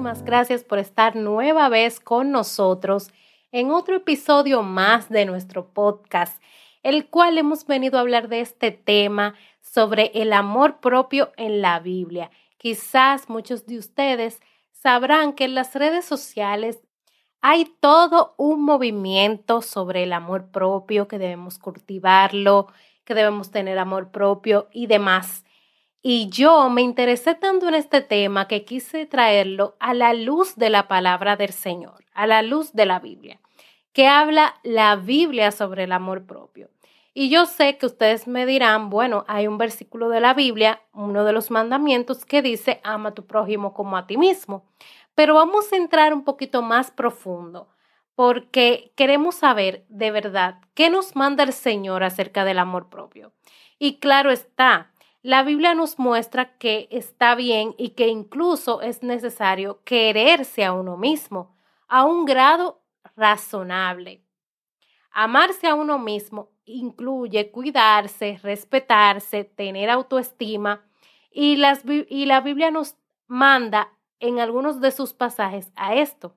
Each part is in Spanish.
muchísimas gracias por estar nueva vez con nosotros en otro episodio más de nuestro podcast, el cual hemos venido a hablar de este tema sobre el amor propio en la Biblia. Quizás muchos de ustedes sabrán que en las redes sociales hay todo un movimiento sobre el amor propio, que debemos cultivarlo, que debemos tener amor propio y demás. Y yo me interesé tanto en este tema que quise traerlo a la luz de la palabra del Señor, a la luz de la Biblia, que habla la Biblia sobre el amor propio. Y yo sé que ustedes me dirán, bueno, hay un versículo de la Biblia, uno de los mandamientos, que dice, ama a tu prójimo como a ti mismo. Pero vamos a entrar un poquito más profundo, porque queremos saber de verdad qué nos manda el Señor acerca del amor propio. Y claro está, la Biblia nos muestra que está bien y que incluso es necesario quererse a uno mismo a un grado razonable. Amarse a uno mismo incluye cuidarse, respetarse, tener autoestima y, las, la Biblia nos manda en algunos de sus pasajes a esto.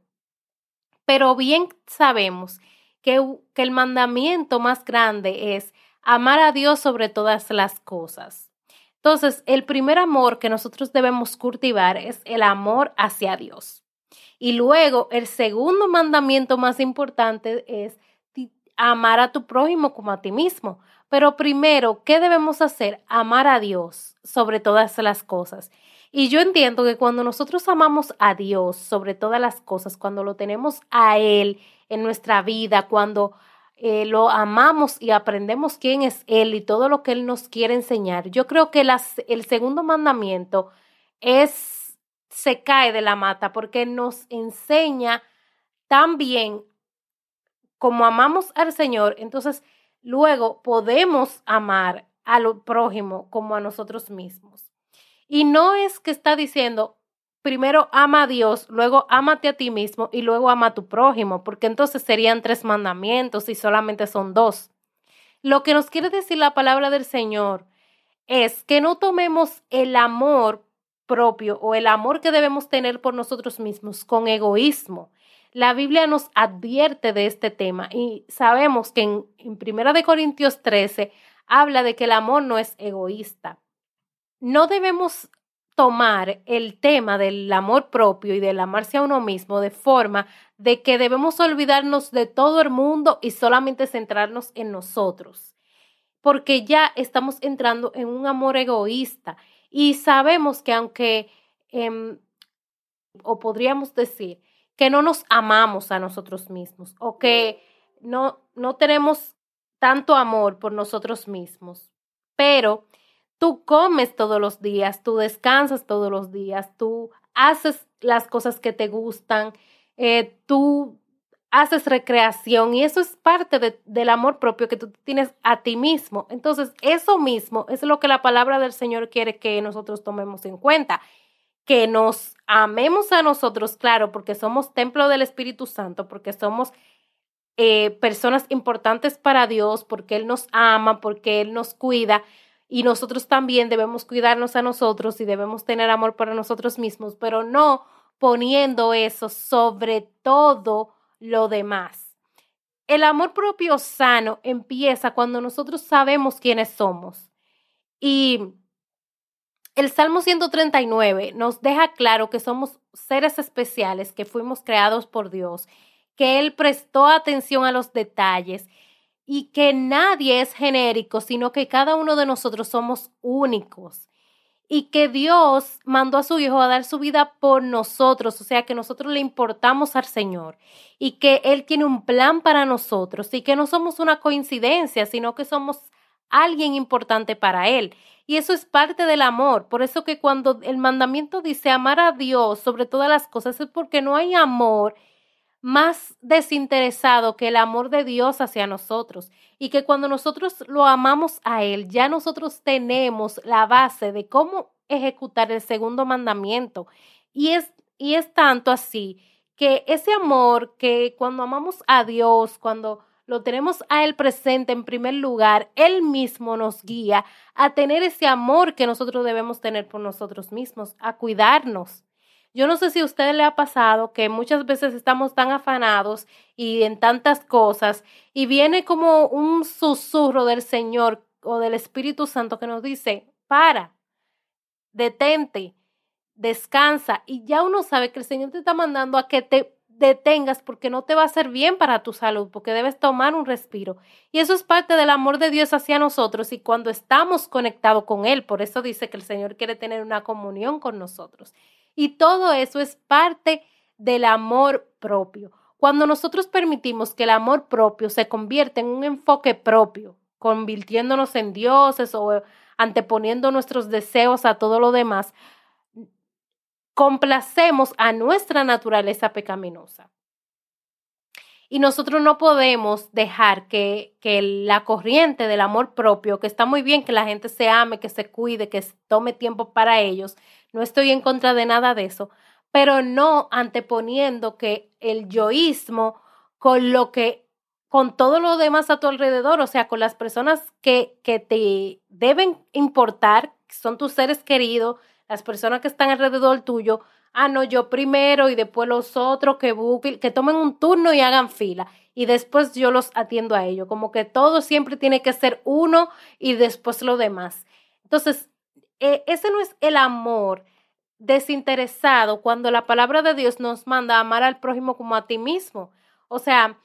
Pero bien sabemos que el mandamiento más grande es amar a Dios sobre todas las cosas. Entonces, el primer amor que nosotros debemos cultivar es el amor hacia Dios. Y luego, el segundo mandamiento más importante es amar a tu prójimo como a ti mismo. Pero primero, ¿qué debemos hacer? Amar a Dios sobre todas las cosas. Y yo entiendo que cuando nosotros amamos a Dios sobre todas las cosas, cuando lo tenemos a Él en nuestra vida, cuando eh, lo amamos y aprendemos quién es Él y todo lo que Él nos quiere enseñar, yo creo que el segundo mandamiento es, se cae de la mata porque nos enseña también como amamos al Señor, entonces luego podemos amar al prójimo como a nosotros mismos. Y no es que está diciendo, primero ama a Dios, luego ámate a ti mismo y luego ama a tu prójimo, porque entonces serían tres mandamientos y solamente son dos. Lo que nos quiere decir la palabra del Señor es que no tomemos el amor propio o el amor que debemos tener por nosotros mismos con egoísmo. La Biblia nos advierte de este tema y sabemos que en, en Primera de Corintios 13 habla de que el amor no es egoísta no debemos tomar el tema del amor propio y del amarse a uno mismo de forma de que debemos olvidarnos de todo el mundo y solamente centrarnos en nosotros, porque ya estamos entrando en un amor egoísta y sabemos que aunque, em, o podríamos decir, que no nos amamos a nosotros mismos o que no, no tenemos tanto amor por nosotros mismos, pero Tú comes todos los días, tú descansas todos los días, tú haces las cosas que te gustan, eh, tú haces recreación y eso es parte del amor propio que tú tienes a ti mismo. Entonces, eso mismo es lo que la palabra del Señor quiere que nosotros tomemos en cuenta, que nos amemos a nosotros, claro, porque somos templo del Espíritu Santo, porque somos eh, personas importantes para Dios, porque Él nos ama, porque Él nos cuida, y nosotros también debemos cuidarnos a nosotros y debemos tener amor para nosotros mismos, pero no poniendo eso sobre todo lo demás. El amor propio sano empieza cuando nosotros sabemos quiénes somos. Y el Salmo 139 nos deja claro que somos seres especiales, que fuimos creados por Dios, que Él prestó atención a los detalles y que nadie es genérico, sino que cada uno de nosotros somos únicos y que Dios mandó a su Hijo a dar su vida por nosotros, o sea que nosotros le importamos al Señor y que Él tiene un plan para nosotros y que no somos una coincidencia, sino que somos alguien importante para Él. Y eso es parte del amor. Por eso que cuando el mandamiento dice amar a Dios sobre todas las cosas es porque no hay amor más desinteresado que el amor de Dios hacia nosotros y que cuando nosotros lo amamos a Él, ya nosotros tenemos la base de cómo ejecutar el segundo mandamiento. Y es, y es tanto así que ese amor que cuando amamos a Dios, cuando lo tenemos a Él presente en primer lugar, Él mismo nos guía a tener ese amor que nosotros debemos tener por nosotros mismos, a cuidarnos. Yo no sé si a usted le ha pasado que muchas veces estamos tan afanados y en tantas cosas y viene como un susurro del Señor o del Espíritu Santo que nos dice, para, detente, descansa y ya uno sabe que el Señor te está mandando a que te detengas porque no te va a hacer bien para tu salud, porque debes tomar un respiro. Y eso es parte del amor de Dios hacia nosotros y cuando estamos conectados con Él, por eso dice que el Señor quiere tener una comunión con nosotros. Y todo eso es parte del amor propio. Cuando nosotros permitimos que el amor propio se convierta en un enfoque propio, convirtiéndonos en dioses o anteponiendo nuestros deseos a todo lo demás, complacemos a nuestra naturaleza pecaminosa. Y nosotros no podemos dejar que, que, la corriente del amor propio, que está muy bien que la gente se ame, que se cuide, que tome tiempo para ellos, no estoy en contra de nada de eso, pero no anteponiendo que el yoísmo con lo que, con todo lo demás a tu alrededor, o sea, con las personas que, que te deben importar, que son tus seres queridos, las personas que están alrededor tuyo, ah, no, yo primero y después los otros que busquen, que tomen un turno y hagan fila y después yo los atiendo a ellos, como que todo siempre tiene que ser uno y después lo demás. Entonces, e, ese no es el amor desinteresado cuando la palabra de Dios nos manda a amar al prójimo como a ti mismo. O sea,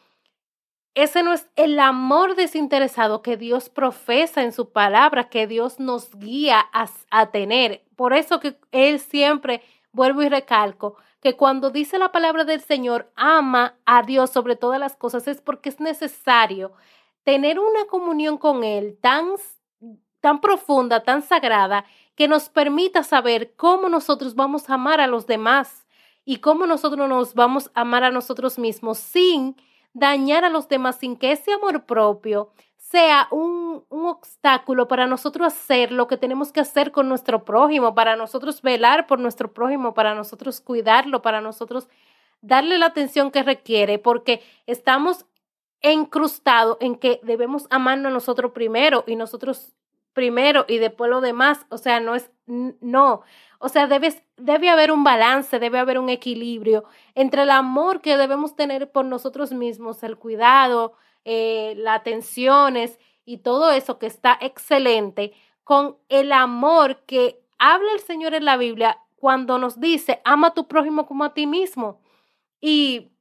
ese no es el amor desinteresado que Dios profesa en su palabra, que Dios nos guía a, tener. Por eso que Él siempre, vuelvo y recalco, que cuando dice la palabra del Señor, ama a Dios sobre todas las cosas, es porque es necesario tener una comunión con Él tan, tan profunda, tan sagrada, que nos permita saber cómo nosotros vamos a amar a los demás y cómo nosotros nos vamos a amar a nosotros mismos sin dañar a los demás sin que ese amor propio sea un, un, obstáculo para nosotros hacer lo que tenemos que hacer con nuestro prójimo, para nosotros velar por nuestro prójimo, para nosotros cuidarlo, para nosotros darle la atención que requiere, porque estamos encrustados en que debemos amarnos nosotros primero y nosotros primero y después lo demás. O sea, no es, no. O sea, debes, debe haber un balance, debe haber un equilibrio entre el amor que debemos tener por nosotros mismos, el cuidado, eh, las atenciones y todo eso que está excelente, con el amor que habla el Señor en la Biblia cuando nos dice, ama a tu prójimo como a ti mismo. Y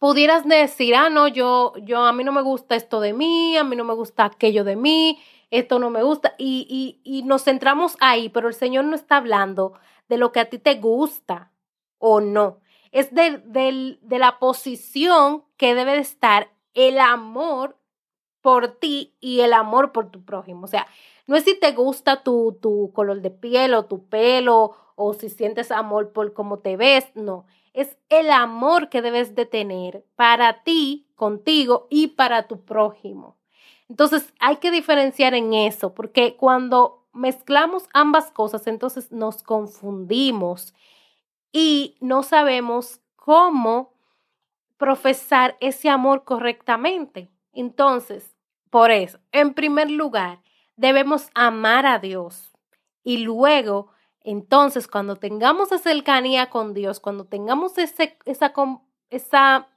pudieras decir, ah, no, yo, yo, a mí no me gusta esto de mí, a mí no me gusta aquello de mí, esto no me gusta, y, y, y nos centramos ahí, pero el Señor no está hablando de lo que a ti te gusta o no. Es de, de la posición que debe de estar el amor por ti y el amor por tu prójimo. O sea, no es si te gusta tu, tu color de piel o tu pelo o si sientes amor por cómo te ves, no. Es el amor que debes de tener para ti, contigo y para tu prójimo. Entonces hay que diferenciar en eso, porque cuando mezclamos ambas cosas, entonces nos confundimos y no sabemos cómo profesar ese amor correctamente. Entonces, por eso, en primer lugar, debemos amar a Dios y luego, entonces, cuando tengamos esa cercanía con Dios, cuando tengamos ese, esa, esa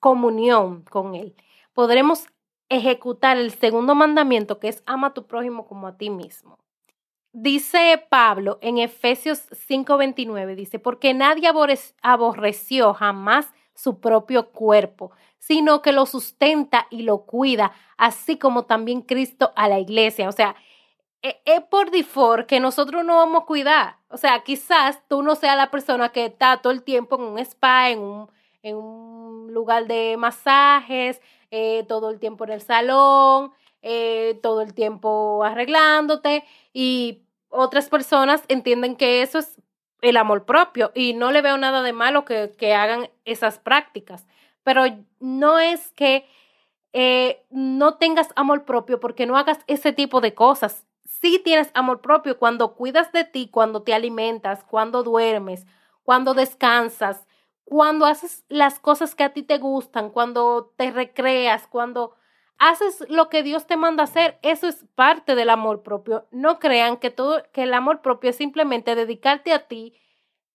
comunión con Él, podremos ejecutar el segundo mandamiento que es ama a tu prójimo como a ti mismo. Dice Pablo en Efesios 5:29, dice, porque nadie aborreció jamás su propio cuerpo, sino que lo sustenta y lo cuida, así como también Cristo a la iglesia. O sea, es por default que nosotros no vamos a cuidar. O sea, quizás tú no seas la persona que está todo el tiempo en un spa, en un, en un lugar de masajes, eh, todo el tiempo en el salón, eh, todo el tiempo arreglándote y otras personas entienden que eso es el amor propio y no le veo nada de malo que, que hagan esas prácticas, pero no es que eh, no tengas amor propio porque no hagas ese tipo de cosas. Sí tienes amor propio cuando cuidas de ti, cuando te alimentas, cuando duermes, cuando descansas, cuando haces las cosas que a ti te gustan, cuando te recreas, cuando haces lo que Dios te manda hacer, eso es parte del amor propio. No crean que todo que el amor propio es simplemente dedicarte a ti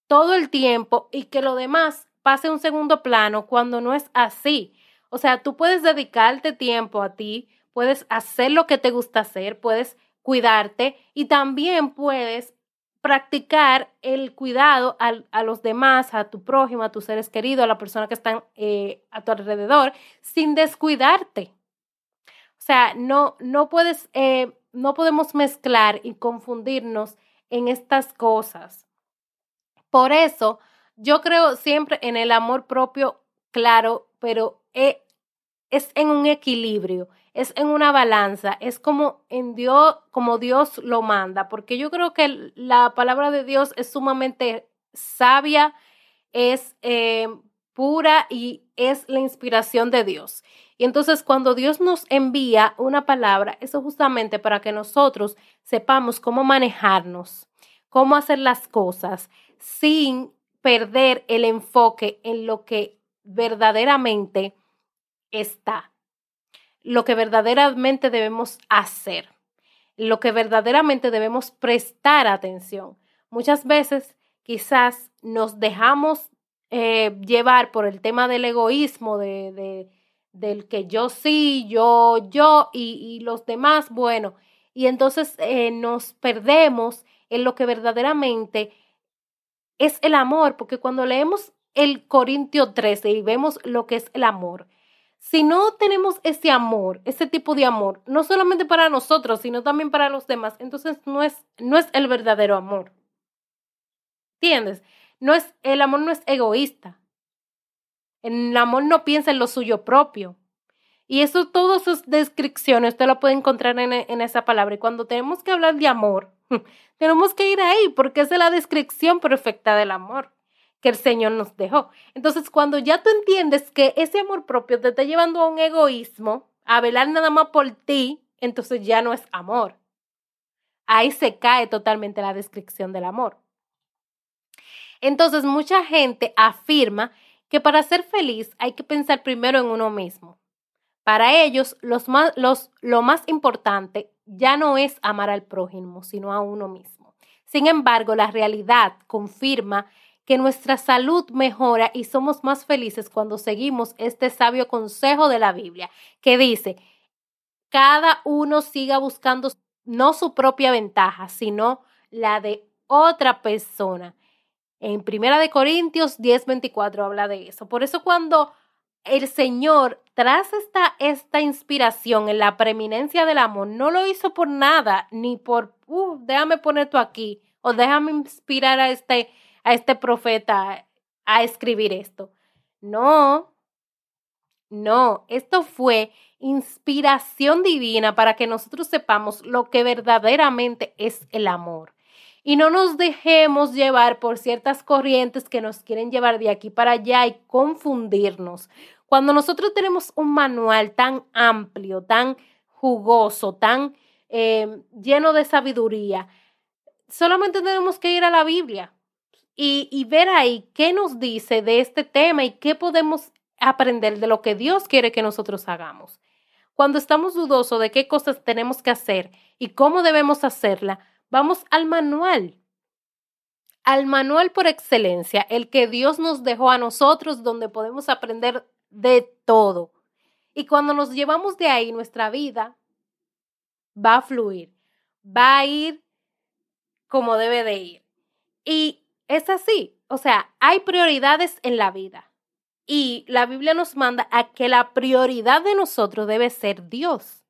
todo el tiempo y que lo demás pase un segundo plano cuando no es así. O sea, tú puedes dedicarte tiempo a ti, puedes hacer lo que te gusta hacer, puedes cuidarte y también puedes practicar el cuidado a, los demás, a tu prójimo, a tus seres queridos, a la persona que están eh, a tu alrededor, sin descuidarte. O sea, no, no puedes, eh, no podemos mezclar y confundirnos en estas cosas. Por eso, yo creo siempre en el amor propio, claro, pero eh, es en un equilibrio es en una balanza, es como en Dios, como Dios lo manda, porque yo creo que la palabra de Dios es sumamente sabia, es eh, pura y es la inspiración de Dios. Y entonces cuando Dios nos envía una palabra, eso justamente para que nosotros sepamos cómo manejarnos, cómo hacer las cosas sin perder el enfoque en lo que verdaderamente está lo que verdaderamente debemos hacer, lo que verdaderamente debemos prestar atención. Muchas veces quizás nos dejamos eh, llevar por el tema del egoísmo, de, del que yo sí, yo, yo y, los demás, bueno, y entonces eh, nos perdemos en lo que verdaderamente es el amor, porque cuando leemos el Corintio 13 y vemos lo que es el amor, si no tenemos ese amor, ese tipo de amor, no solamente para nosotros, sino también para los demás, entonces no es, no es el verdadero amor. ¿Entiendes? No es, el amor no es egoísta. El amor no piensa en lo suyo propio. Y eso, todas sus descripciones, usted lo puede encontrar en, en esa palabra. Y cuando tenemos que hablar de amor, tenemos que ir ahí, porque es la descripción perfecta del amor que el Señor nos dejó. Entonces, cuando ya tú entiendes que ese amor propio te está llevando a un egoísmo, a velar nada más por ti, entonces ya no es amor. Ahí se cae totalmente la descripción del amor. Entonces, mucha gente afirma que para ser feliz hay que pensar primero en uno mismo. Para ellos, los lo más importante ya no es amar al prójimo, sino a uno mismo. Sin embargo, la realidad confirma que nuestra salud mejora y somos más felices cuando seguimos este sabio consejo de la Biblia, que dice, cada uno siga buscando no su propia ventaja, sino la de otra persona. En Primera de Corintios 10:24 habla de eso. Por eso cuando el Señor, tras esta, esta inspiración en la preeminencia del amor, no lo hizo por nada, ni por, uh, déjame poner tú aquí, o déjame inspirar a este a este profeta a escribir esto. No, no, esto fue inspiración divina para que nosotros sepamos lo que verdaderamente es el amor. Y no nos dejemos llevar por ciertas corrientes que nos quieren llevar de aquí para allá y confundirnos. Cuando nosotros tenemos un manual tan amplio, tan jugoso, tan eh, lleno de sabiduría, solamente tenemos que ir a la Biblia y, ver ahí qué nos dice de este tema y qué podemos aprender de lo que Dios quiere que nosotros hagamos. Cuando estamos dudosos de qué cosas tenemos que hacer y cómo debemos hacerla, vamos al manual. Al manual por excelencia, el que Dios nos dejó a nosotros, donde podemos aprender de todo. Y cuando nos llevamos de ahí, nuestra vida va a fluir, va a ir como debe de ir. Y es así. O sea, hay prioridades en la vida. Y la Biblia nos manda a que la prioridad de nosotros debe ser Dios.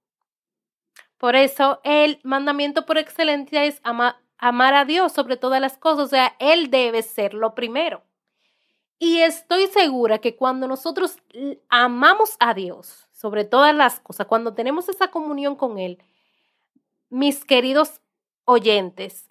Por eso el mandamiento por excelencia es amar a Dios sobre todas las cosas. O sea, Él debe ser lo primero. Y estoy segura que cuando nosotros amamos a Dios sobre todas las cosas, cuando tenemos esa comunión con Él, mis queridos oyentes,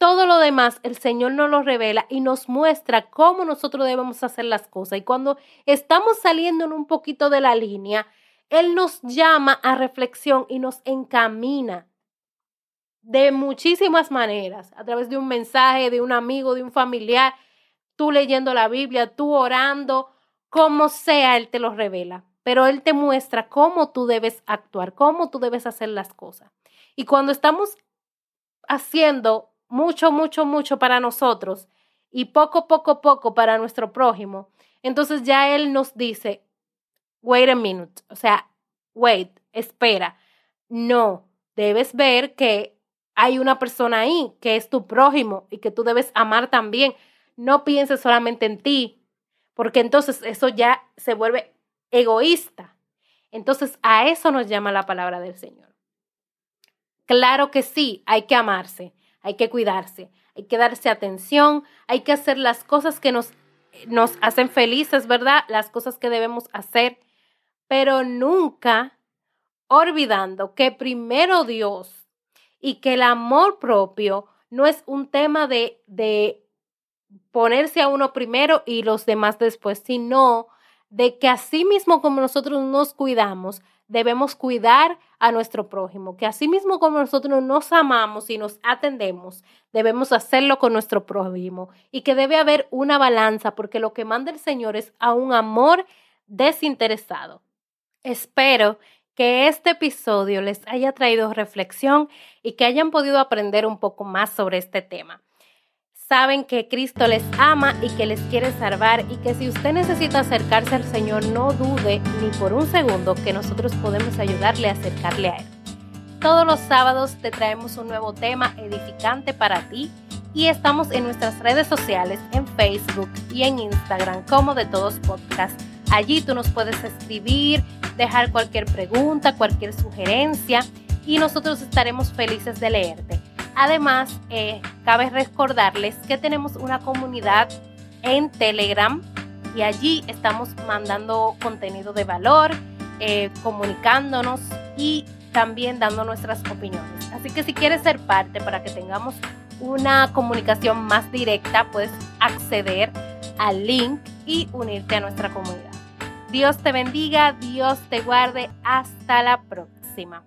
todo lo demás el Señor nos lo revela y nos muestra cómo nosotros debemos hacer las cosas. Y cuando estamos saliendo en un poquito de la línea, Él nos llama a reflexión y nos encamina de muchísimas maneras, a través de un mensaje, de un amigo, de un familiar. tú leyendo la Biblia, tú orando, como sea, Él te lo revela. Pero Él te muestra cómo tú debes actuar, cómo tú debes hacer las cosas. Y cuando estamos haciendo mucho, mucho, mucho para nosotros y poco, poco, poco para nuestro prójimo, entonces ya Él nos dice, wait a minute, o sea, wait, espera. No, debes ver que hay una persona ahí que es tu prójimo y que tú debes amar también. No pienses solamente en ti, porque entonces eso ya se vuelve egoísta. Entonces a eso nos llama la palabra del Señor. Claro que sí, hay que amarse, hay que cuidarse, hay que darse atención, hay que hacer las cosas que nos, nos hacen felices, ¿verdad? Las cosas que debemos hacer, pero nunca olvidando que primero Dios y que el amor propio no es un tema de, de ponerse a uno primero y los demás después, sino de que así mismo como nosotros nos cuidamos, debemos cuidar a nuestro prójimo, que así mismo como nosotros nos amamos y nos atendemos, debemos hacerlo con nuestro prójimo y que debe haber una balanza porque lo que manda el Señor es a un amor desinteresado. Espero que este episodio les haya traído reflexión y que hayan podido aprender un poco más sobre este tema. Saben que Cristo les ama y que les quiere salvar y que si usted necesita acercarse al Señor, no dude ni por un segundo que nosotros podemos ayudarle a acercarle a Él. Todos los sábados te traemos un nuevo tema edificante para ti y estamos en nuestras redes sociales, en Facebook y en Instagram como de todos podcast. Allí tú nos puedes escribir, dejar cualquier pregunta, cualquier sugerencia y nosotros estaremos felices de leerte. Además, eh, cabe recordarles que tenemos una comunidad en Telegram y allí estamos mandando contenido de valor, eh, comunicándonos y también dando nuestras opiniones. Así que si quieres ser parte para que tengamos una comunicación más directa, puedes acceder al link y unirte a nuestra comunidad. Dios te bendiga, Dios te guarde. Hasta la próxima.